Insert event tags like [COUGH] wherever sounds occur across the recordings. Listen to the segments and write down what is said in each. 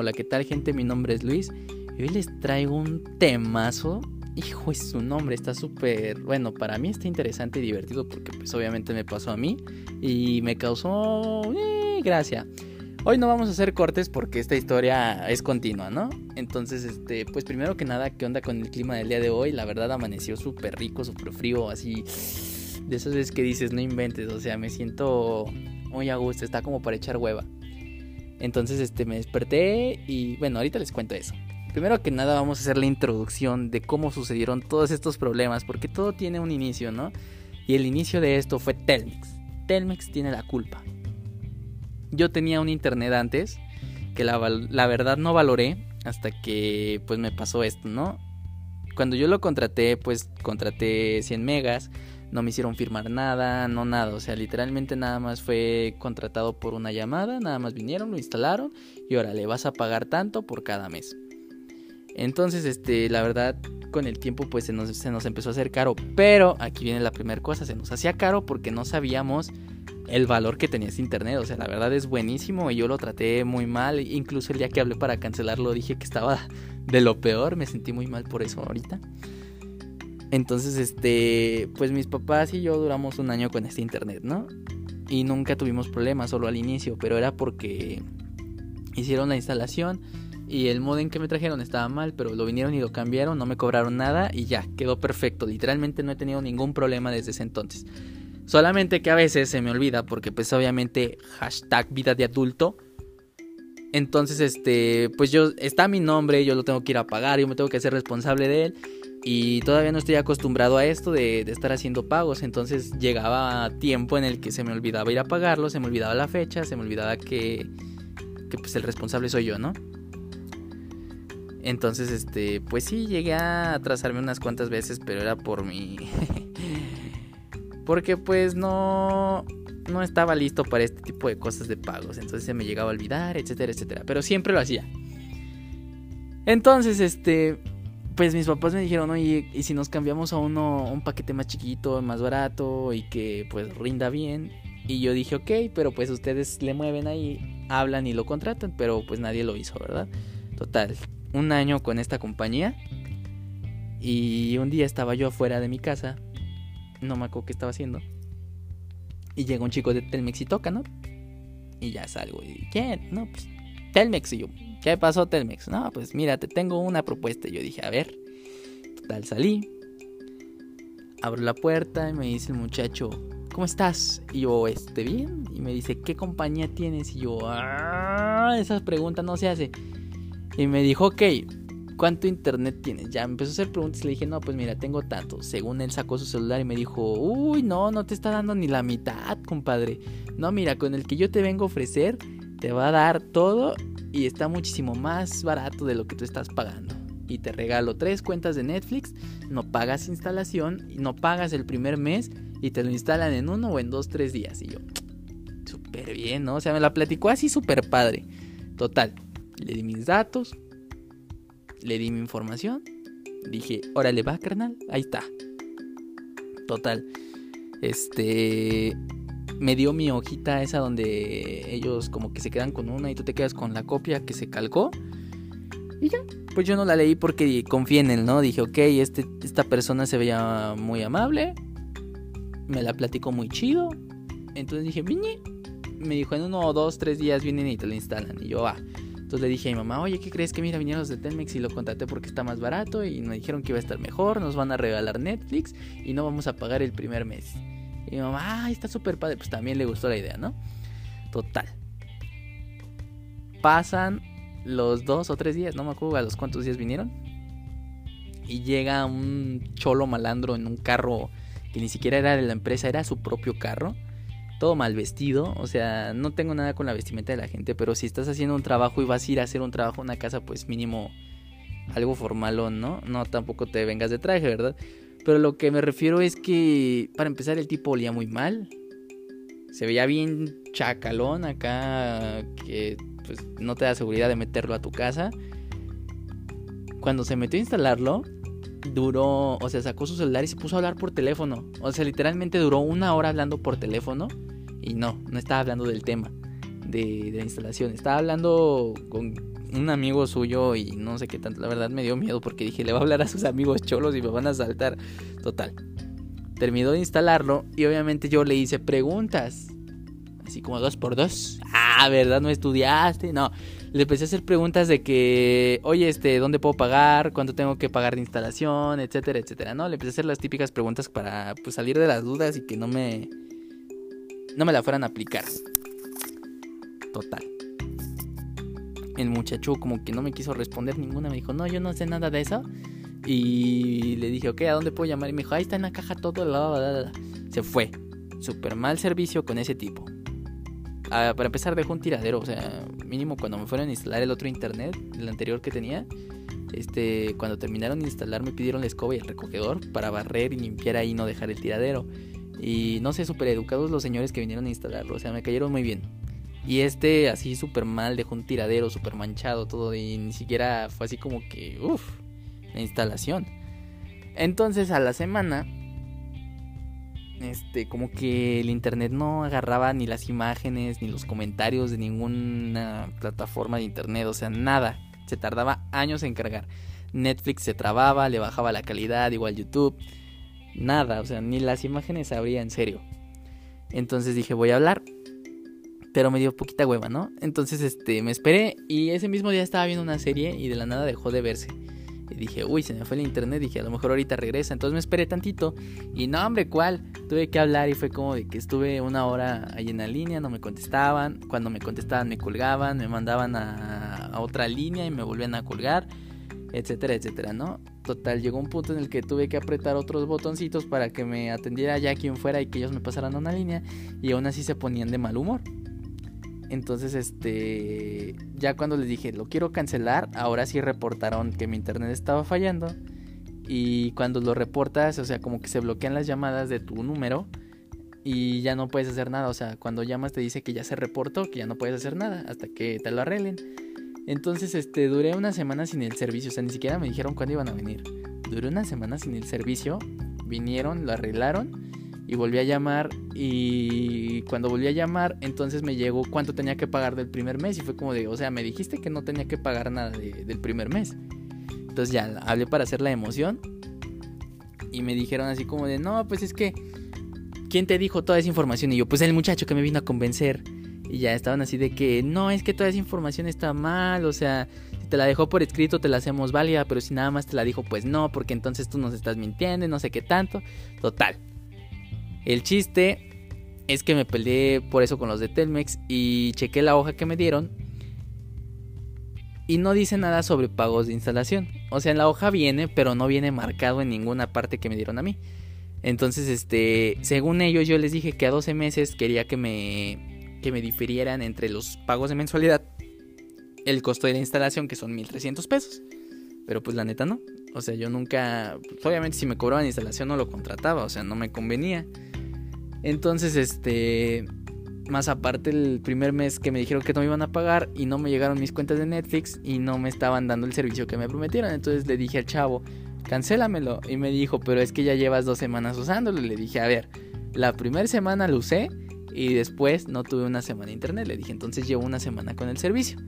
Hola, ¿qué tal gente? Mi nombre es Luis y hoy les traigo un temazo. Hijo, es su nombre, está súper... Bueno, para mí está interesante y divertido porque pues obviamente me pasó a mí y me causó eh, gracia. Hoy no vamos a hacer cortes porque esta historia es continua, ¿no? Entonces, este, pues primero que nada, ¿qué onda con el clima del día de hoy? La verdad amaneció súper rico, súper frío, así... De esas veces que dices, no inventes, o sea, me siento muy a gusto, está como para echar hueva. Entonces este, me desperté y bueno, ahorita les cuento eso. Primero que nada vamos a hacer la introducción de cómo sucedieron todos estos problemas, porque todo tiene un inicio, ¿no? Y el inicio de esto fue Telmex. Telmex tiene la culpa. Yo tenía un internet antes que la, verdad no valoré hasta que pues me pasó esto, ¿no? Cuando yo lo contraté, pues contraté 100 megas no me hicieron firmar nada, no nada, o sea, literalmente nada más fue contratado por una llamada, nada más vinieron, lo instalaron y ahora le vas a pagar tanto por cada mes. Entonces, este, la verdad, con el tiempo pues se nos, se nos empezó a hacer caro, pero aquí viene la primera cosa, se nos hacía caro porque no sabíamos el valor que tenía ese internet, o sea, la verdad es buenísimo y yo lo traté muy mal, incluso el día que hablé para cancelarlo dije que estaba de lo peor, me sentí muy mal por eso ahorita. Entonces, este, pues mis papás y yo duramos un año con este internet, ¿no? Y nunca tuvimos problemas, solo al inicio, pero era porque hicieron la instalación y el modem que me trajeron estaba mal, pero lo vinieron y lo cambiaron, no me cobraron nada y ya, quedó perfecto. Literalmente no he tenido ningún problema desde ese entonces. Solamente que a veces se me olvida porque pues obviamente hashtag vida de adulto. Entonces, este, pues yo, está mi nombre, yo lo tengo que ir a pagar, yo me tengo que hacer responsable de él. Y todavía no estoy acostumbrado a esto de, estar haciendo pagos. Entonces llegaba tiempo en el que se me olvidaba ir a pagarlo, se me olvidaba la fecha, se me olvidaba que, que pues el responsable soy yo, ¿no? Entonces, este, pues sí, llegué a atrasarme unas cuantas veces, pero era por mi... [LAUGHS] Porque pues no, no estaba listo para este tipo de cosas de pagos. Entonces se me llegaba a olvidar, etcétera, etcétera. Pero siempre lo hacía. Entonces, este, pues mis papás me dijeron, oye, ¿y si nos cambiamos a uno, un paquete más chiquito, más barato y que pues rinda bien? Y yo dije, ok, pero pues ustedes le mueven ahí, hablan y lo contratan, pero pues nadie lo hizo, ¿verdad? Total, un año con esta compañía y un día estaba yo afuera de mi casa, no me acuerdo qué estaba haciendo, y llega un chico de Telmex y toca, ¿no? Y ya salgo y, ¿quién? No, pues Telmex y yo, ¿Qué pasó, Telmex? No, pues mira, te tengo una propuesta. Yo dije, a ver. Total, salí. Abro la puerta y me dice el muchacho, ¿cómo estás? Y yo, este, bien. Y me dice, ¿qué compañía tienes? Y yo, ah, esas preguntas no se hace. Y me dijo, ok, ¿cuánto internet tienes? Ya empezó a hacer preguntas y le dije, no, pues mira, tengo tanto. Según él sacó su celular y me dijo, uy, no, no te está dando ni la mitad, compadre. No, mira, con el que yo te vengo a ofrecer, te va a dar todo y está muchísimo más barato de lo que tú estás pagando. Y te regalo tres cuentas de Netflix, no pagas instalación, no pagas el primer mes y te lo instalan en uno o en dos, tres días. Y yo, súper bien, ¿no? O sea, me la platicó así súper padre. Total, le di mis datos, le di mi información, dije, órale va, carnal, ahí está. Total, este, me dio mi hojita esa donde ellos como que se quedan con una y tú te quedas con la copia que se calcó. Y ya, pues yo no la leí porque confié en él, ¿no? Dije, ok, este, esta persona se veía muy amable, me la platicó muy chido. Entonces dije. Me dijo, en uno dos, tres días vienen y te lo instalan. Y yo, ah. Entonces le dije a mi mamá, oye, ¿qué crees que mira, vinieron los de Telmex y lo contraté porque está más barato y me dijeron que iba a estar mejor, nos van a regalar Netflix y no vamos a pagar el primer mes. Y mi mamá, ay, está súper padre. Pues también le gustó la idea, ¿no? Total. Pasan los dos o tres días, no me acuerdo a los cuántos días vinieron. Y llega un cholo malandro en un carro que ni siquiera era de la empresa, era su propio carro. Todo mal vestido, o sea, no tengo nada con la vestimenta de la gente, pero si estás haciendo un trabajo y vas a ir a hacer un trabajo en una casa, pues mínimo algo formal o no, no tampoco te vengas de traje, ¿verdad? Pero lo que me refiero es que, para empezar, el tipo olía muy mal. Se veía bien chacalón acá, que pues, no te da seguridad de meterlo a tu casa. Cuando se metió a instalarlo, duró, o sea, sacó su celular y se puso a hablar por teléfono. O sea, literalmente duró una hora hablando por teléfono. Y no, no estaba hablando del tema de, de la instalación. Estaba hablando con un amigo suyo y no sé qué tanto. La verdad me dio miedo porque dije, le va a hablar a sus amigos cholos y me van a saltar. Total. Terminó de instalarlo y obviamente yo le hice preguntas. Así como dos por dos. Ah, ¿verdad? ¿No estudiaste? No. Le empecé a hacer preguntas de que, oye, este, ¿dónde puedo pagar? ¿Cuánto tengo que pagar de instalación? Etcétera, etcétera. No, le empecé a hacer las típicas preguntas para pues, salir de las dudas y que no me. No me la fueran a aplicar. Total el muchacho como que no me quiso responder ninguna. Me dijo, no, yo no sé nada de eso. Y le dije, ok, ¿a dónde puedo llamar? Y me dijo, ahí está en la caja todo. La, Se fue. Super mal servicio con ese tipo. Ah, para empezar, dejó un tiradero. O sea, mínimo cuando me fueron a instalar el otro internet, el anterior que tenía. Este, cuando terminaron de instalar, me pidieron la escoba y el recogedor para barrer y limpiar ahí y no dejar el tiradero. Y no sé, súper educados los señores que vinieron a instalarlo. O sea, me cayeron muy bien. Y este así súper mal, dejó un tiradero súper manchado todo y ni siquiera fue así como que, uff, la instalación. Entonces a la semana, este, como que el internet no agarraba ni las imágenes ni los comentarios de ninguna plataforma de internet, o sea, nada. Se tardaba años en cargar. Netflix se trababa, le bajaba la calidad, igual YouTube. Nada, o sea, ni las imágenes abría en serio. Entonces dije, voy a hablar pero me dio poquita hueva, ¿no? Entonces, este, me esperé y ese mismo día estaba viendo una serie y de la nada dejó de verse. Y dije, uy, se me fue el internet. Dije, a lo mejor ahorita regresa. Entonces me esperé tantito. Y no, hombre, ¿cuál? Tuve que hablar y fue como de que estuve una hora ahí en la línea, no me contestaban. Cuando me contestaban, me colgaban, me mandaban a, a otra línea y me volvían a colgar, etcétera, etcétera, ¿no? Total, llegó un punto en el que tuve que apretar otros botoncitos para que me atendiera ya quien fuera y que ellos me pasaran a una línea. Y aún así se ponían de mal humor. Entonces, este, ya cuando les dije, lo quiero cancelar, ahora sí reportaron que mi internet estaba fallando. Y cuando lo reportas, o sea, como que se bloquean las llamadas de tu número y ya no puedes hacer nada. O sea, cuando llamas te dice que ya se reportó, que ya no puedes hacer nada hasta que te lo arreglen. Entonces, este, duré una semana sin el servicio. O sea, ni siquiera me dijeron cuándo iban a venir. Duré una semana sin el servicio. Vinieron, lo arreglaron y volví a llamar y cuando volví a llamar entonces me llegó cuánto tenía que pagar del primer mes y fue como de, o sea, me dijiste que no tenía que pagar nada del primer mes. Entonces ya hablé para hacer la emoción y me dijeron así como de, no, pues es que, ¿quién te dijo toda esa información? Y yo, pues el muchacho que me vino a convencer. Y ya estaban así de que, no, es que toda esa información está mal, o sea, si te la dejó por escrito te la hacemos válida, pero si nada más te la dijo, pues no, porque entonces tú nos estás mintiendo, no sé qué tanto. Total, el chiste es que me peleé por eso con los de Telmex y chequé la hoja que me dieron y no dice nada sobre pagos de instalación. O sea, la hoja viene, pero no viene marcado en ninguna parte que me dieron a mí. Entonces, este, según ellos, yo les dije que a 12 meses quería que me, que me difirieran entre los pagos de mensualidad el costo de la instalación, que son 1300 pesos. Pero pues la neta no. O sea, yo nunca, pues, obviamente si me cobraban instalación no lo contrataba, o sea, no me convenía. Entonces, este, más aparte el primer mes que me dijeron que no me iban a pagar y no me llegaron mis cuentas de Netflix y no me estaban dando el servicio que me prometieron. Entonces le dije al chavo, cancélamelo. Y me dijo, pero es que ya llevas dos semanas usándolo. Le dije, a ver, la primera semana lo usé y después no tuve una semana de internet. Le dije, entonces llevo una semana con el servicio.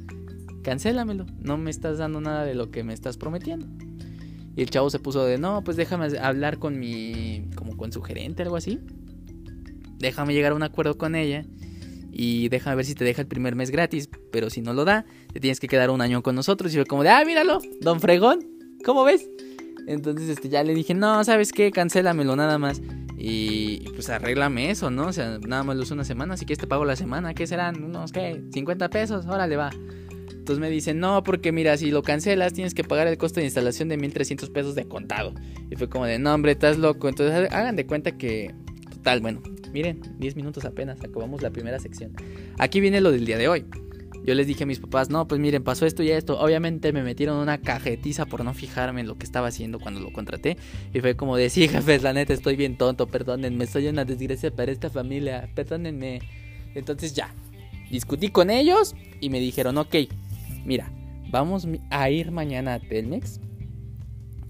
Cancélamelo, no me estás dando nada de lo que me estás prometiendo. Y el chavo se puso de, no, pues déjame hablar con mi, como con su gerente, algo así déjame llegar a un acuerdo con ella y déjame ver si te deja el primer mes gratis, pero si no lo da, te tienes que quedar un año con nosotros. Y fue como de, ah, míralo, don Fregón, ¿cómo ves? Entonces este, ya le dije, no, ¿sabes qué? Cancélamelo nada más. Y, pues arréglame eso, ¿no? O sea, nada más lo uso una semana, así que te pago la semana. ¿Qué serán? Unos, ¿qué? ¿50 pesos? Órale, va. Entonces me dicen, no, porque mira, si lo cancelas tienes que pagar el costo de instalación de 1300 pesos de contado. Y fue como de, no, hombre, estás loco. Entonces hagan de cuenta que, total, bueno, Miren, 10 minutos apenas, acabamos la primera sección. Aquí viene lo del día de hoy. Yo les dije a mis papás, no, pues miren, pasó esto y esto. Obviamente me metieron una cajetiza por no fijarme en lo que estaba haciendo cuando lo contraté. Y fue como de, sí, jefes, la neta estoy bien tonto, perdónenme, soy una desgracia para esta familia, perdónenme. Entonces ya, discutí con ellos y me dijeron, ok, mira, vamos a ir mañana a Telmex.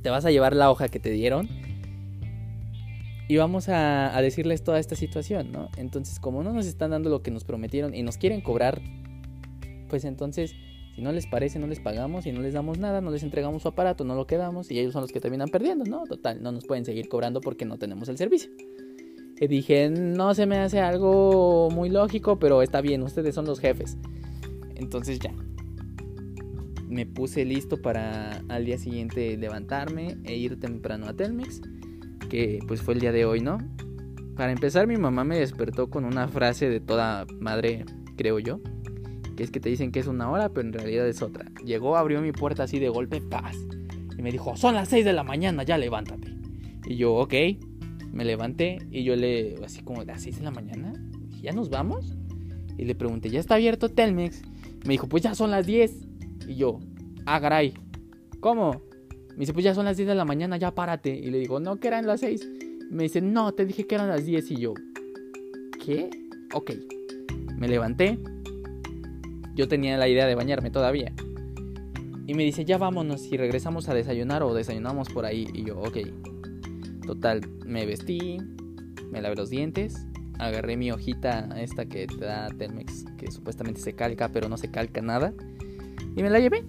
Te vas a llevar la hoja que te dieron y vamos a, decirles toda esta situación, ¿no? Entonces, como no nos están dando lo que nos prometieron y nos quieren cobrar, pues entonces Si no les parece, no les pagamos y no les damos nada, no les entregamos su aparato, no lo quedamos y ellos son los que terminan perdiendo, ¿no? Total, no nos pueden seguir cobrando porque no tenemos el servicio. Y dije, no se me hace algo muy lógico, pero está bien, ustedes son los jefes. Entonces ya. Me puse listo para al día siguiente levantarme e ir temprano a Telmex, que pues fue el día de hoy, ¿no? Para empezar, mi mamá me despertó con una frase de toda madre, creo yo que es que te dicen que es una hora, pero en realidad es otra. Llegó, abrió mi puerta así de golpe, paz. Y me dijo, son las 6 de la mañana, ya levántate. Y yo, ok, me levanté y yo le, así como, ¿las 6 de la mañana? ¿Ya nos vamos? Y le pregunté, ¿ya está abierto Telmex? Me dijo, pues ya son las 10. Y yo, ah, caray, ¿cómo? Me dice, pues ya son las 10 de la mañana, ya párate. Y le digo, no, que eran las 6. Me dice, no, te dije que eran las 10. Y yo, ¿qué? Ok. Me levanté, yo tenía la idea de bañarme todavía. Y me dice, ya vámonos y regresamos a desayunar o desayunamos por ahí. Y yo, ok. Total, me vestí, me lavé los dientes, agarré mi hojita esta que te da Telmex, que supuestamente se calca, pero no se calca nada. Y me la llevé.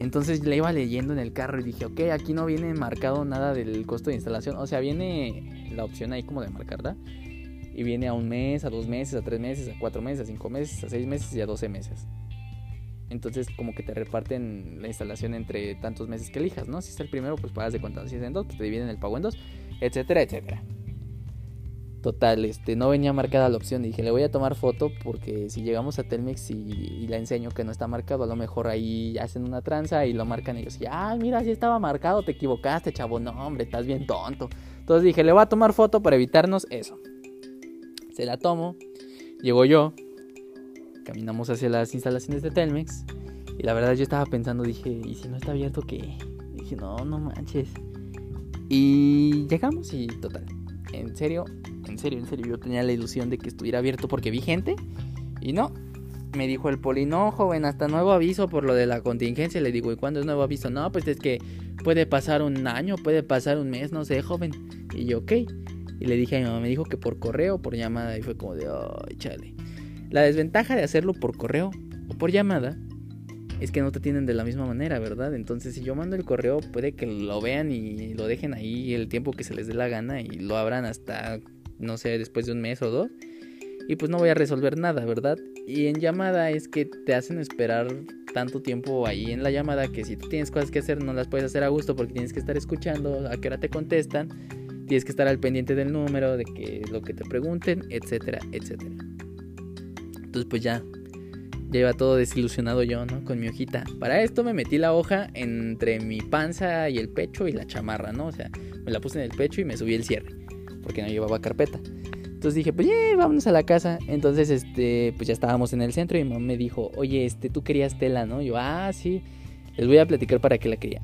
Entonces la iba leyendo en el carro y dije, ok, aquí no viene marcado nada del costo de instalación. O sea, viene la opción ahí como de marcar, ¿verdad? y viene a un mes, a dos meses, a tres meses, a cuatro meses, a cinco meses, a seis meses y a doce meses. Entonces como que te reparten la instalación entre tantos meses que elijas, ¿no? Si es el primero, pues pagas de cuenta, si es en dos, pues te dividen el pago en dos, etcétera, etcétera. Total, este, no venía marcada la opción. Dije, le voy a tomar foto porque si llegamos a Telmex y, la enseño que no está marcado, a lo mejor ahí hacen una tranza y lo marcan ellos. Y, ah, mira, si estaba marcado, te equivocaste, chavo. No, hombre, estás bien tonto. Entonces dije, le voy a tomar foto para evitarnos eso se la tomo, llego yo, caminamos hacia las instalaciones de Telmex y la verdad yo estaba pensando, dije, ¿y si no está abierto qué? dije, no, no manches. Y llegamos y total, en serio, en serio, en serio, yo tenía la ilusión de que estuviera abierto porque vi gente y no. Me dijo el poli, no, joven, hasta nuevo aviso por lo de la contingencia. Le digo, ¿y cuándo es nuevo aviso? No, pues es que puede pasar un año, puede pasar un mes, no sé, joven. Y yo, ok. Y le dije a mi mamá, me dijo que por correo o por llamada. Y fue como de, ay, chale. La desventaja de hacerlo por correo o por llamada es que no te tienen de la misma manera, ¿verdad? Entonces, si yo mando el correo, puede que lo vean y lo dejen ahí el tiempo que se les dé la gana y lo abran hasta, no sé, después de un mes o dos. Y pues no voy a resolver nada, ¿verdad? Y en llamada es que te hacen esperar tanto tiempo ahí en la llamada que si tú tienes cosas que hacer no las puedes hacer a gusto porque tienes que estar escuchando a qué hora te contestan Tienes que estar al pendiente del número, de que lo que te pregunten, etcétera, etcétera. Entonces pues ya, ya iba todo desilusionado yo, ¿no? Con mi hojita. Para esto me metí la hoja entre mi panza y el pecho y la chamarra, ¿no? O sea, me la puse en el pecho y me subí el cierre, porque no llevaba carpeta. Entonces dije, pues ya, vámonos a la casa. Entonces, este, pues ya estábamos en el centro y mi mamá me dijo, oye, este, tú querías tela, ¿no? yo, ah, sí. Les voy a platicar para qué la quería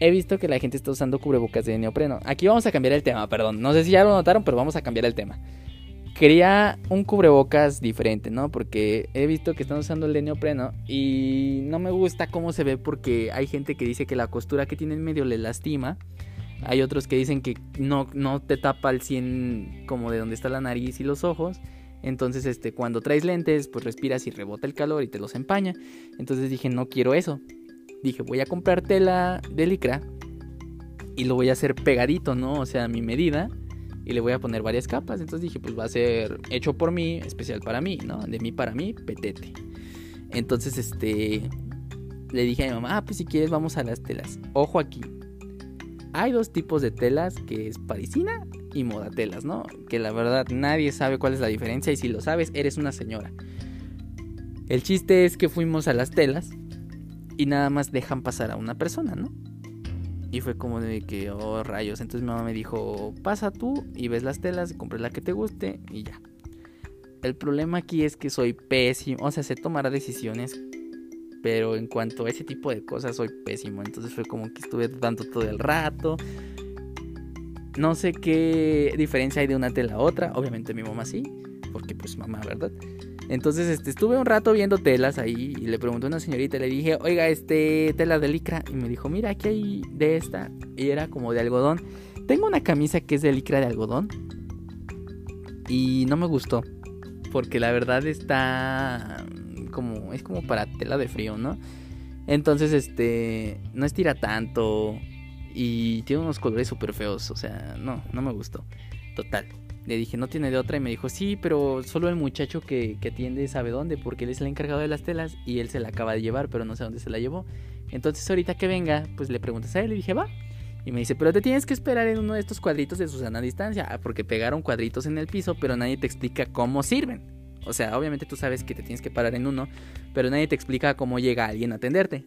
he visto que la gente está usando cubrebocas de neopreno. Aquí vamos a cambiar el tema, perdón. No sé si ya lo notaron, pero vamos a cambiar el tema. Quería un cubrebocas diferente, ¿no? Porque he visto que están usando el de neopreno y no me gusta cómo se ve porque hay gente que dice que la costura que tiene en medio le lastima. Hay otros que dicen que no, no te tapa al 100 como de donde está la nariz y los ojos. Entonces, este, cuando traes lentes, pues respiras y rebota el calor y te los empaña. Entonces dije, no quiero eso dije, voy a comprar tela de licra y lo voy a hacer pegadito, ¿no? O sea, a mi medida y le voy a poner varias capas. Entonces dije, pues va a ser hecho por mí, especial para mí, ¿no? De mí para mí, petete. Entonces, este, le dije a mi mamá, ah, pues si quieres vamos a las telas. Ojo aquí. Hay dos tipos de telas, que es parisina y modatelas, ¿no? Que la verdad nadie sabe cuál es la diferencia y si lo sabes, eres una señora. El chiste es que fuimos a las telas y nada más dejan pasar a una persona, ¿no? Y fue como de que, oh rayos. Entonces mi mamá me dijo, pasa tú y ves las telas, compres la que te guste y ya. El problema aquí es que soy pésimo, o sea, sé tomar decisiones, pero en cuanto a ese tipo de cosas soy pésimo. Entonces fue como que estuve dudando todo el rato. No sé qué diferencia hay de una tela a otra. Obviamente mi mamá sí, porque pues mamá, ¿verdad? Entonces, este, estuve un rato viendo telas ahí y le pregunté a una señorita, le dije, oiga, este, tela de licra. Y me dijo, mira, aquí hay de esta. Y era como de algodón. Tengo una camisa que es de licra de algodón. Y no me gustó. Porque la verdad está como, es como para tela de frío, ¿no? Entonces, este, no estira tanto y tiene unos colores súper feos, o sea, no, no me gustó. Total. Le dije, no tiene de otra y me dijo, sí, pero solo el muchacho que, que atiende sabe dónde, porque él es el encargado de las telas y él se la acaba de llevar, pero no sé dónde se la llevó. Entonces ahorita que venga, pues le preguntas a él y dije, va. Y me dice, pero te tienes que esperar en uno de estos cuadritos de Susana a distancia, porque pegaron cuadritos en el piso, pero nadie te explica cómo sirven. O sea, obviamente tú sabes que te tienes que parar en uno, pero nadie te explica cómo llega alguien a atenderte.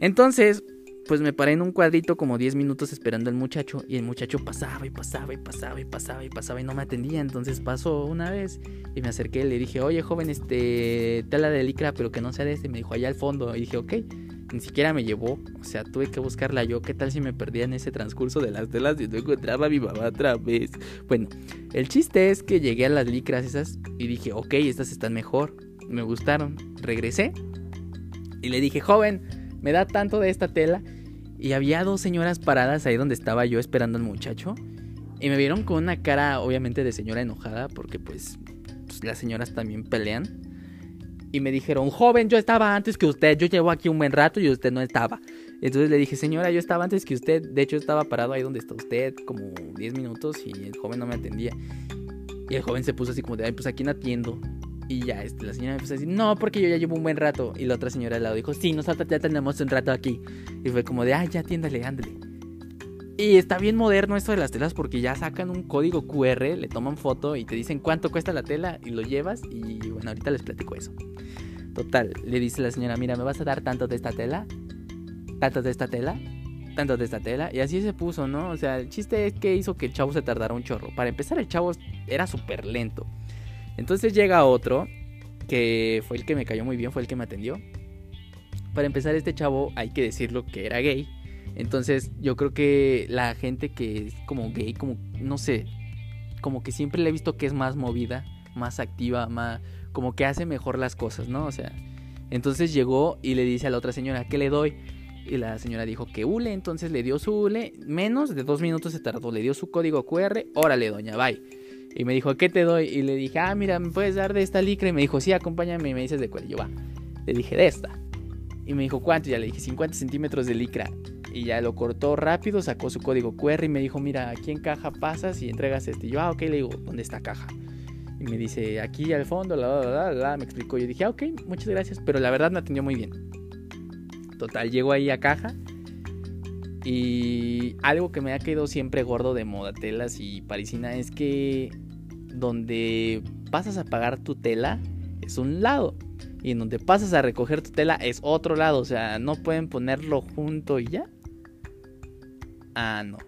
Entonces, pues me paré en un cuadrito como 10 minutos esperando al muchacho y el muchacho pasaba y pasaba y pasaba y pasaba y pasaba y no me atendía. Entonces pasó una vez y me acerqué y le dije, oye joven, este, tela de licra, pero que no sea de este. Me dijo, allá al fondo. Y dije, ok, ni siquiera me llevó. O sea, tuve que buscarla yo. ¿Qué tal si me perdía en ese transcurso de las telas y no encontraba a mi mamá otra vez? Bueno, el chiste es que llegué a las licras esas y dije, ok, estas están mejor. Me gustaron. Regresé y le dije, joven, me da tanto de esta tela. Y había dos señoras paradas ahí donde estaba yo esperando al muchacho. Y me vieron con una cara, obviamente, de señora enojada, porque pues, pues, las señoras también pelean. Y me dijeron, joven, yo estaba antes que usted, yo llevo aquí un buen rato y usted no estaba. Entonces le dije, señora, yo estaba antes que usted, de hecho estaba parado ahí donde está usted, como 10 minutos y el joven no me atendía. Y el joven se puso así como de, ay, pues aquí no atiendo. Y ya este, la señora me empezó a decir, no, porque yo ya llevo un buen rato. Y la otra señora al lado dijo, sí, nosotros ya tenemos un rato aquí. Y fue como de, ay, ya atiéndale, ándale. Y está bien moderno esto de las telas porque ya sacan un código QR, le toman foto y te dicen cuánto cuesta la tela y lo llevas. Y bueno, ahorita les platico eso. Total, le dice la señora, mira, ¿me vas a dar tanto de esta tela? ¿Tanto de esta tela? ¿Tanto de esta tela? Y así se puso, ¿no? O sea, el chiste es que hizo que el chavo se tardara un chorro. Para empezar, el chavo era súper lento. Entonces llega otro, que fue el que me cayó muy bien, fue el que me atendió. Para empezar, este chavo, hay que decirlo que era gay. Entonces yo creo que la gente que es como gay, como, no sé, como que siempre le he visto que es más movida, más activa, más, como que hace mejor las cosas, ¿no? O sea, entonces llegó y le dice a la otra señora, ¿qué le doy? Y la señora dijo que hule, entonces le dio su hule, menos de dos minutos se tardó, le dio su código QR, órale doña, bye. Y me dijo, ¿qué te doy? Y le dije, ah, mira, ¿me puedes dar de esta licra? Y me dijo, sí, acompáñame y me dices de cuál. Y yo, va. Le dije, de esta. Y me dijo, ¿cuánto? Y ya le dije, 50 centímetros de licra. Y ya lo cortó rápido, sacó su código QR y me dijo, mira, aquí en caja pasas y entregas este. Y yo, ah, ok, le digo, ¿dónde está caja? Y me dice, aquí al fondo, la, la, la, la, me explicó. Yo dije, ah, ok, muchas gracias. Pero la verdad me atendió muy bien. Total, llego ahí a caja. Y algo que me ha quedado siempre gordo de modatelas y parisina es que donde pasas a pagar tu tela es un lado. Y en donde pasas a recoger tu tela es otro lado. O sea, no pueden ponerlo junto y ya. Ah, no.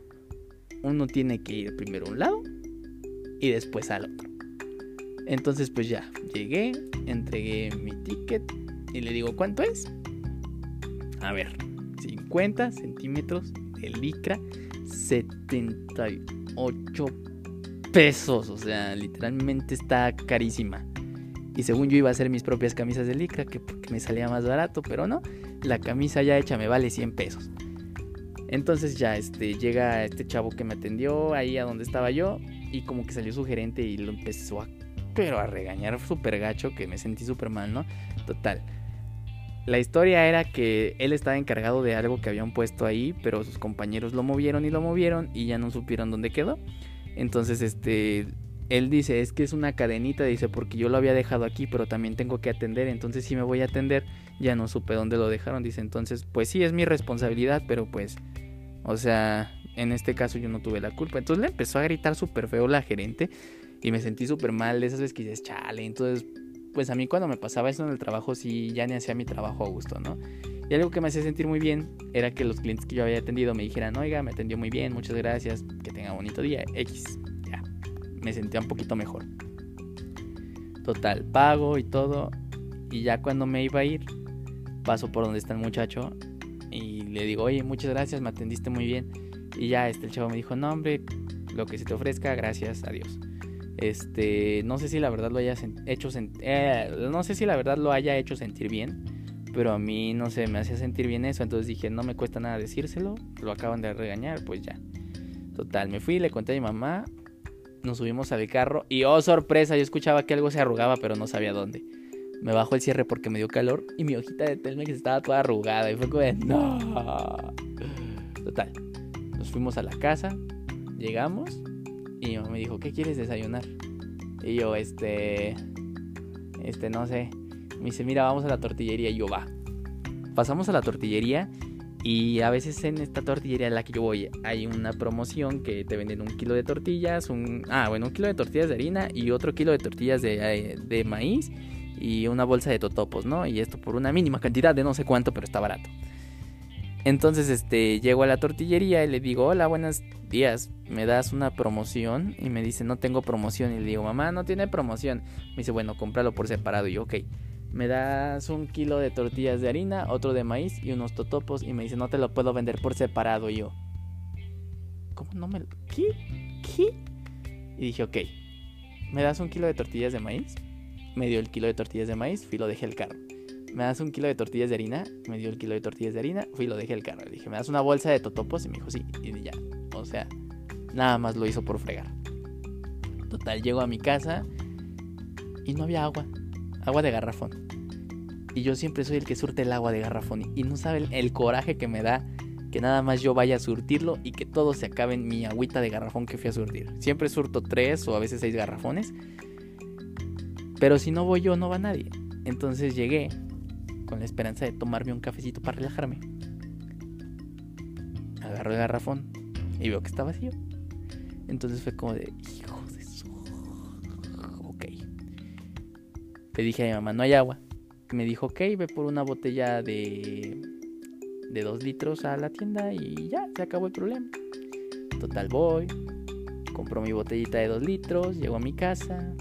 Uno tiene que ir primero a un lado y después al otro. Entonces pues ya, llegué, entregué mi ticket y le digo, ¿cuánto es? A ver, 50 centímetros de licra, 78 pesos. O sea, literalmente está carísima. Y según yo iba a hacer mis propias camisas de licra, que porque me salía más barato, pero no. La camisa ya hecha me vale 100 pesos. Entonces ya este, llega este chavo que me atendió ahí a donde estaba yo. Y como que salió su gerente y lo empezó a, pero a regañar súper gacho, que me sentí súper mal, ¿no? Total. La historia era que él estaba encargado de algo que habían puesto ahí, pero sus compañeros lo movieron y lo movieron y ya no supieron dónde quedó. Entonces, este, él dice, es que es una cadenita, dice, porque yo lo había dejado aquí, pero también tengo que atender, entonces si me voy a atender, ya no supe dónde lo dejaron, dice, entonces, pues sí, es mi responsabilidad, pero pues, o sea, en este caso yo no tuve la culpa. Entonces le empezó a gritar súper feo la gerente y me sentí súper mal de esas veces que dices, chale, entonces, pues a mí cuando me pasaba eso en el trabajo, sí, ya ni hacía mi trabajo a gusto, ¿no? Y algo que me hacía sentir muy bien era que los clientes que yo había atendido me dijeran, oiga, me atendió muy bien, muchas gracias, que tenga bonito día, X. Ya, me sentía un poquito mejor. Total, pago y todo. Y ya cuando me iba a ir, paso por donde está el muchacho y le digo, oye, muchas gracias, me atendiste muy bien. Y ya este, el chavo me dijo, no, hombre, lo que se te ofrezca, gracias, adiós. Este, no sé si la verdad lo haya hecho, eh, no sé si la verdad lo haya hecho sentir bien pero a mí, no sé, me hacía sentir bien eso. Entonces dije, no me cuesta nada decírselo. Lo acaban de regañar, pues ya. Total, me fui, le conté a mi mamá. Nos subimos al carro. Y oh, sorpresa, yo escuchaba que algo se arrugaba, pero no sabía dónde. Me bajó el cierre porque me dio calor y mi hojita de Telmex estaba toda arrugada y fue como de no. Total. Nos fuimos a la casa, llegamos y mi me dijo, "¿Qué quieres desayunar?" Y yo, este este no sé. Me dice, "Mira, vamos a la tortillería." Y yo, "Va." Pasamos a la tortillería y a veces en esta tortillería a la que yo voy hay una promoción que te venden un kilo de tortillas, un ah, bueno, un kilo de tortillas de harina y otro kilo de tortillas de, eh, de maíz y una bolsa de totopos, ¿no? Y esto por una mínima cantidad de no sé cuánto, pero está barato. Entonces, este, llego a la tortillería y le digo, hola, buenos días, ¿me das una promoción? Y me dice, no tengo promoción. Y le digo, mamá, no tiene promoción. Me dice, bueno, cómpralo por separado. Y yo, ok, me das un kilo de tortillas de harina, otro de maíz y unos totopos. Y me dice, no te lo puedo vender por separado. Yo, ¿cómo no me lo... ¿Qué? ¿Qué? Y dije, ok, ¿me das un kilo de tortillas de maíz? Me dio el kilo de tortillas de maíz, fui y lo dejé el carro. Me das un kilo de tortillas de harina, me dio el kilo de tortillas de harina, fui y lo dejé el carro. Le dije, ¿me das una bolsa de totopos? Y me dijo, sí, y ya. O sea, nada más lo hizo por fregar. Total, llego a mi casa y no había agua, agua de garrafón. Y yo siempre soy el que surte el agua de garrafón. Y no sabe el, coraje que me da que nada más yo vaya a surtirlo y que todo se acabe en mi agüita de garrafón que fui a surtir. Siempre surto tres o a veces seis garrafones pero si no voy yo, no va nadie. Entonces llegué con la esperanza de tomarme un cafecito para relajarme. Agarro el garrafón y veo que está vacío. Entonces fue como de, hijo de su... Ok. Le dije a mi mamá, no hay agua. Me dijo, ok, ve por una botella de... De dos litros a la tienda y ya, se acabó el problema. Total voy, compro mi botellita de dos litros, llego a mi casa,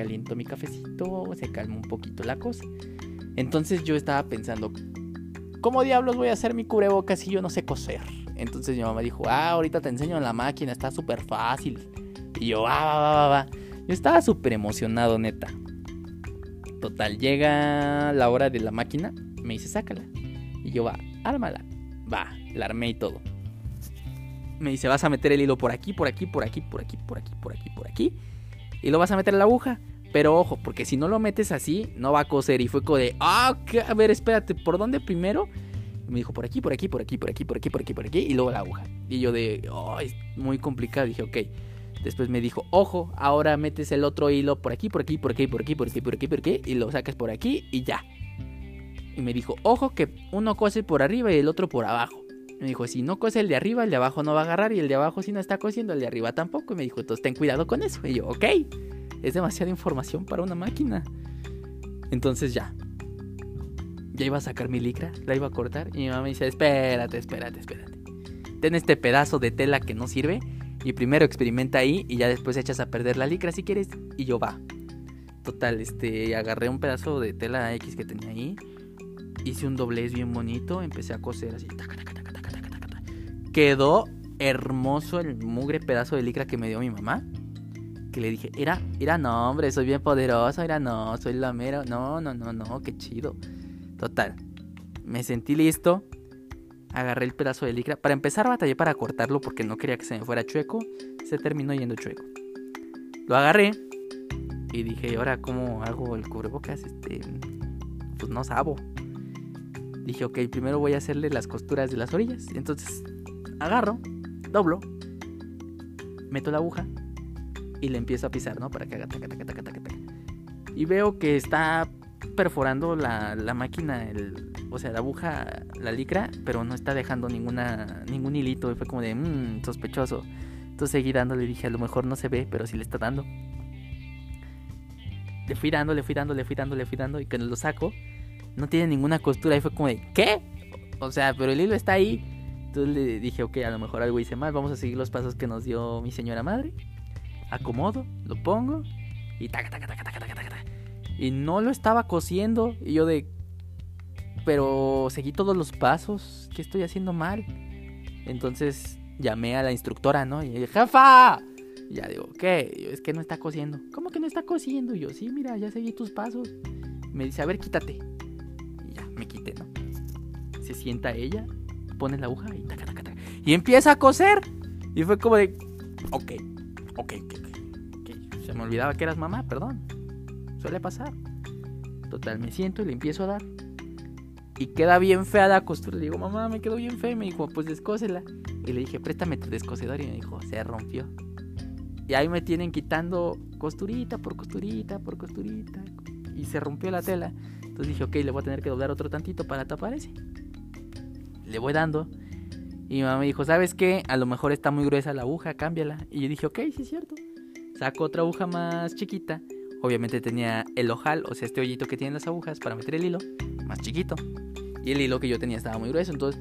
caliento mi cafecito, se calma un poquito la cosa. Entonces yo estaba pensando, ¿cómo diablos voy a hacer mi cubrebocas si yo no sé coser? Entonces mi mamá dijo, ah, ahorita te enseño en la máquina, está súper fácil. Y yo, ah, va, va, va, va. Yo estaba súper emocionado, neta. Total, llega la hora de la máquina, me dice, sácala. Y yo, va, ármala. Va, la armé y todo. Me dice, vas a meter el hilo por aquí, por aquí, por aquí, por aquí, por aquí, por aquí, por aquí y lo vas a meter en la aguja. Pero ojo, porque si no lo metes así, no va a coser. Y fue como de, ah, a ver, espérate, ¿por dónde primero? me dijo, por aquí, por aquí, por aquí, por aquí, por aquí, por aquí, por aquí. Y luego la aguja. Y yo de, oh, es muy complicado. dije, ok. Después me dijo, ojo, ahora metes el otro hilo por aquí, por aquí, por aquí, por aquí, por aquí, por aquí, por aquí. Y lo sacas por aquí y ya. Y me dijo, ojo, que uno cose por arriba y el otro por abajo. Me dijo, si no cose el de arriba, el de abajo no va a agarrar. Y el de abajo, si no está cosiendo, el de arriba tampoco. Y me dijo, entonces ten cuidado con eso. Y yo, ok, es demasiada información para una máquina. Entonces ya. Ya iba a sacar mi licra, la iba a cortar. Y mi mamá me dice, espérate, espérate, espérate. Ten este pedazo de tela que no sirve. Y primero experimenta ahí y ya después echas a perder la licra si quieres. Y yo va. Total, este, agarré un pedazo de tela X que tenía ahí. Hice un doblez bien bonito. Empecé a coser así. Quedó hermoso el mugre pedazo de licra que me dio mi mamá. Que le dije, era, era no, hombre, soy bien poderoso, era no, soy la mera. No, no, no, no, qué chido. Total, me sentí listo. Agarré el pedazo de licra. Para empezar, batallé para cortarlo porque no quería que se me fuera chueco. Se terminó yendo chueco. Lo agarré y dije, ahora cómo hago el cubrebocas, este, pues no sabo. Dije, ok, primero voy a hacerle las costuras de las orillas. Entonces agarro, doblo, meto la aguja y le empiezo a pisar, ¿no? Para que haga taca, taca, taca, taca, taca. Y veo que está perforando la, la máquina, el, o sea, la aguja, la licra, pero no está dejando ninguna, ningún hilito. Y fue como de, mmm, sospechoso. Entonces seguí dándole y dije, a lo mejor no se ve, pero sí le está dando. Le fui dando, le fui dando, le fui dando, le fui dando. Y cuando lo saco, no tiene ninguna costura. Y fue como de, ¿qué? O sea, pero el hilo está ahí. Entonces le dije, ok, a lo mejor algo hice mal, vamos a seguir los pasos que nos dio mi señora madre. Acomodo, lo pongo y taca, taca, taca, taca, taca, taca. Y no lo estaba cosiendo y yo de... Pero seguí todos los pasos, ¿qué estoy haciendo mal? Entonces llamé a la instructora, ¿no? Y dije, jefa. Ya digo, ¿qué? es que no está cosiendo. ¿Cómo que no está cosiendo? Y yo, sí, mira, ya seguí tus pasos. Me dice, a ver, quítate. Y ya, me quité, ¿no? Se sienta ella pone la aguja y taca, taca, taca. Y empieza a coser. Y fue como de, ok, ok, ok, ok. Se me olvidaba que eras mamá, perdón. Suele pasar. Total, me siento y le empiezo a dar. Y queda bien fea la costura. Le digo, mamá, me quedó bien fea. Y me dijo, pues descósela. Y le dije, préstame tu descosedor. Y me dijo, se rompió. Y ahí me tienen quitando costurita por costurita por costurita. Y se rompió la tela. Entonces dije, ok, le voy a tener que doblar otro tantito para tapar ese. Le voy dando. Y mi mamá me dijo, ¿sabes qué? A lo mejor está muy gruesa la aguja, cámbiala. Y yo dije, ok, sí es cierto. Saco otra aguja más chiquita. Obviamente tenía el ojal, o sea, este hoyito que tienen las agujas para meter el hilo, más chiquito. Y el hilo que yo tenía estaba muy grueso. Entonces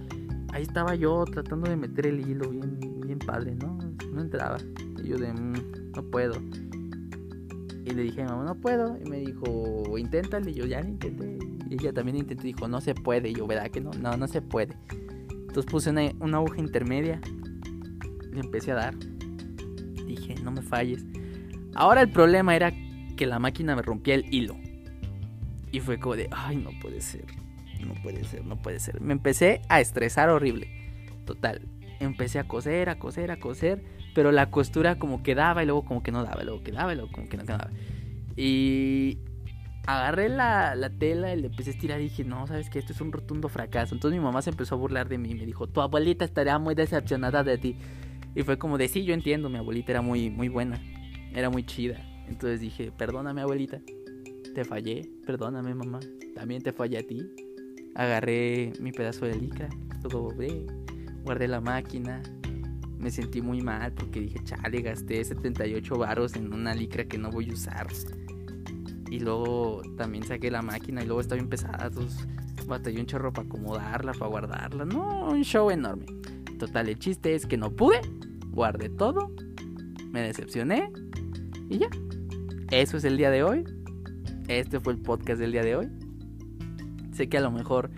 ahí estaba yo tratando de meter el hilo bien, bien padre, ¿no? No entraba. Y yo de, mm, no puedo. Y le dije a mi mamá, no puedo. Y me dijo, inténtale. Y yo ya lo intenté. Y ella también intentó. Dijo, no se puede. Y yo, ¿verdad que no? No, no se puede. Entonces puse una, una aguja intermedia. Le empecé a dar. Dije, no me falles. Ahora el problema era que la máquina me rompía el hilo. Y fue como de, ay, no puede ser. No puede ser, no puede ser. Me empecé a estresar horrible. Total. Empecé a coser, a coser, a coser. Pero la costura como que daba y luego como que no daba. Luego quedaba y luego como que no quedaba. Y agarré la, la, tela y le empecé a estirar y dije, no, sabes que esto es un rotundo fracaso. Entonces mi mamá se empezó a burlar de mí y me dijo, tu abuelita estaría muy decepcionada de ti. Y fue como de, sí, yo entiendo, mi abuelita era muy, muy buena, era muy chida. Entonces dije, perdóname abuelita, te fallé, perdóname mamá, también te fallé a ti. Agarré mi pedazo de licra, lo doblé, guardé la máquina. Me sentí muy mal porque dije, chale, gasté 78 varos en una licra que no voy a usar. Y luego también saqué la máquina y luego estaba bien pesada. Entonces batallé un chorro para acomodarla, para guardarla. No, un show enorme. Total, el chiste es que no pude. Guardé todo. Me decepcioné. Y ya. Eso es el día de hoy. Este fue el podcast del día de hoy. Sé que a lo mejor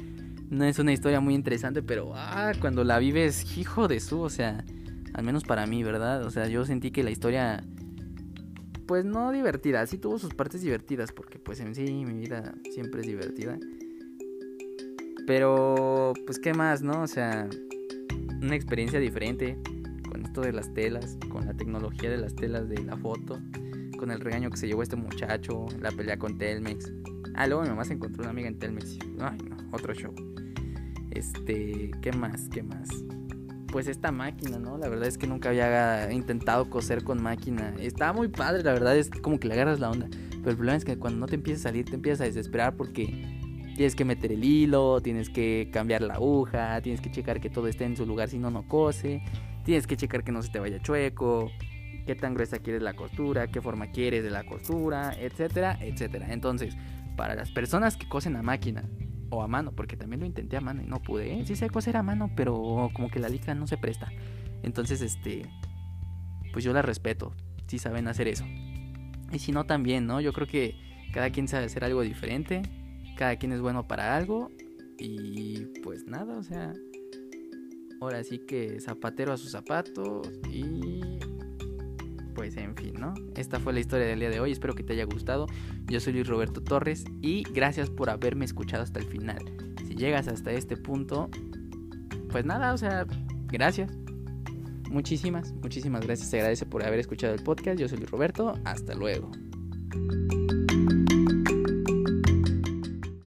no es una historia muy interesante, pero ah, cuando la vives, hijo de su, o sea, al menos para mí, ¿verdad? O sea, yo sentí que la historia, pues no divertida, sí tuvo sus partes divertidas, porque pues en sí mi vida siempre es divertida. Pero, pues, ¿qué más, no? O sea, una experiencia diferente con esto de las telas, con la tecnología de las telas de la foto con el regaño que se llevó este muchacho, la pelea con Telmex. Ah, luego mi mamá se encontró una amiga en Telmex. Ay, no, otro show. Este, ¿qué más? ¿Qué más? Pues esta máquina, ¿no? La verdad es que nunca había intentado coser con máquina. Estaba muy padre, la verdad es como que le agarras la onda. Pero el problema es que cuando no te empieza a salir, te empiezas a desesperar porque tienes que meter el hilo, tienes que cambiar la aguja, tienes que checar que todo esté en su lugar, si no, no cose. Tienes que checar que no se te vaya chueco qué tan gruesa quieres la costura, qué forma quieres de la costura, etcétera, etcétera. Entonces, para las personas que cosen a máquina o a mano, porque también lo intenté a mano y no pude, ¿eh? sí sé coser a mano, pero como que la licra no se presta. Entonces, este, pues yo la respeto, si saben hacer eso. Y si no, también, ¿no? Yo creo que cada quien sabe hacer algo diferente, cada quien es bueno para algo y pues nada, o sea, ahora sí que zapatero a sus zapatos y pues en fin, ¿no? Esta fue la historia del día de hoy, espero que te haya gustado. Yo soy Luis Roberto Torres y gracias por haberme escuchado hasta el final. Si llegas hasta este punto, pues nada, o sea, gracias. Muchísimas, muchísimas gracias. Se agradece por haber escuchado el podcast. Yo soy Luis Roberto. Hasta luego.